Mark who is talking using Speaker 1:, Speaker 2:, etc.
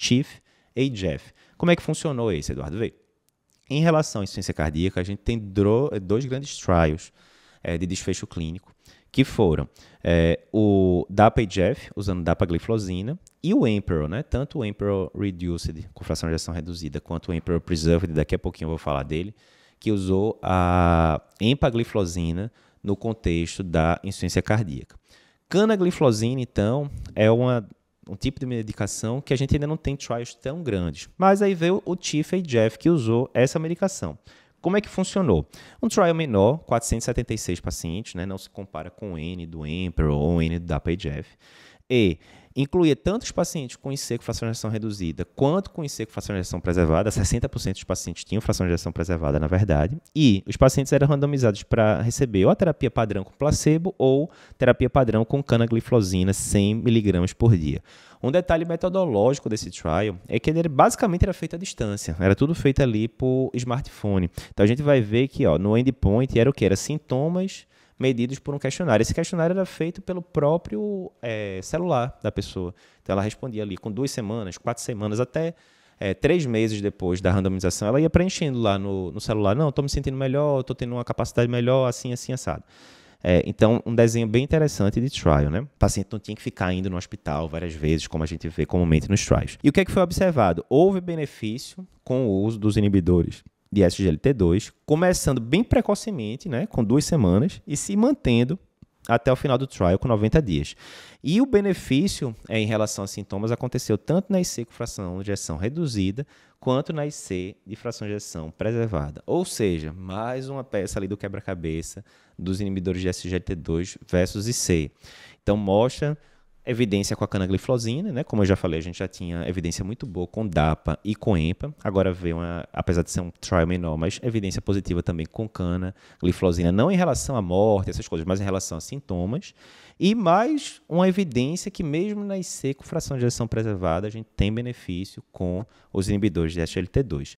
Speaker 1: TIF-AGF. Como é que funcionou esse, Eduardo? Vê. Em relação à insuficiência cardíaca, a gente tem dois grandes trials é, de desfecho clínico, que foram é, o DAPA-AGF, usando dapagliflozina, e o Emperor, né? Tanto o Emperor Reduced, com fração de ação reduzida, quanto o Emperor Preserved, daqui a pouquinho eu vou falar dele, que usou a empagliflozina no contexto da insuficiência cardíaca. Canagliflozina, então, é uma, um tipo de medicação que a gente ainda não tem trials tão grandes. Mas aí veio o Tifa Jeff que usou essa medicação. Como é que funcionou? Um trial menor, 476 pacientes, né? não se compara com o N do Emperor ou o N do DAPA-EGF. E incluía tanto os pacientes com IC fração de ejeção reduzida, quanto com IC fração de ejeção preservada. 60% dos pacientes tinham fração de ejeção preservada, na verdade. E os pacientes eram randomizados para receber ou a terapia padrão com placebo ou terapia padrão com canagliflozina 100mg por dia. Um detalhe metodológico desse trial é que ele basicamente era feito à distância, era tudo feito ali por smartphone. Então a gente vai ver que ó, no endpoint era o que? Era sintomas medidos por um questionário. Esse questionário era feito pelo próprio é, celular da pessoa. Então ela respondia ali com duas semanas, quatro semanas, até é, três meses depois da randomização, ela ia preenchendo lá no, no celular. Não, estou me sentindo melhor, estou tendo uma capacidade melhor, assim, assim, assado. É, então, um desenho bem interessante de trial, né? O paciente não tinha que ficar indo no hospital várias vezes, como a gente vê comumente nos trials. E o que, é que foi observado? Houve benefício com o uso dos inibidores de SGLT2, começando bem precocemente, né, com duas semanas, e se mantendo até o final do trial com 90 dias. E o benefício é, em relação a sintomas aconteceu tanto na IC com fração de ejeção reduzida, quanto na IC de fração de ejeção preservada. Ou seja, mais uma peça ali do quebra-cabeça dos inibidores de SGLT2 versus IC. Então mostra evidência com a canagliflozina, né? Como eu já falei, a gente já tinha evidência muito boa com DAPA e com EMPA. Agora veio uma, apesar de ser um trial menor, mas evidência positiva também com canagliflozina, não em relação à morte, essas coisas, mas em relação a sintomas. E mais uma evidência que mesmo na IC com fração de ejeção preservada, a gente tem benefício com os inibidores de SLT2.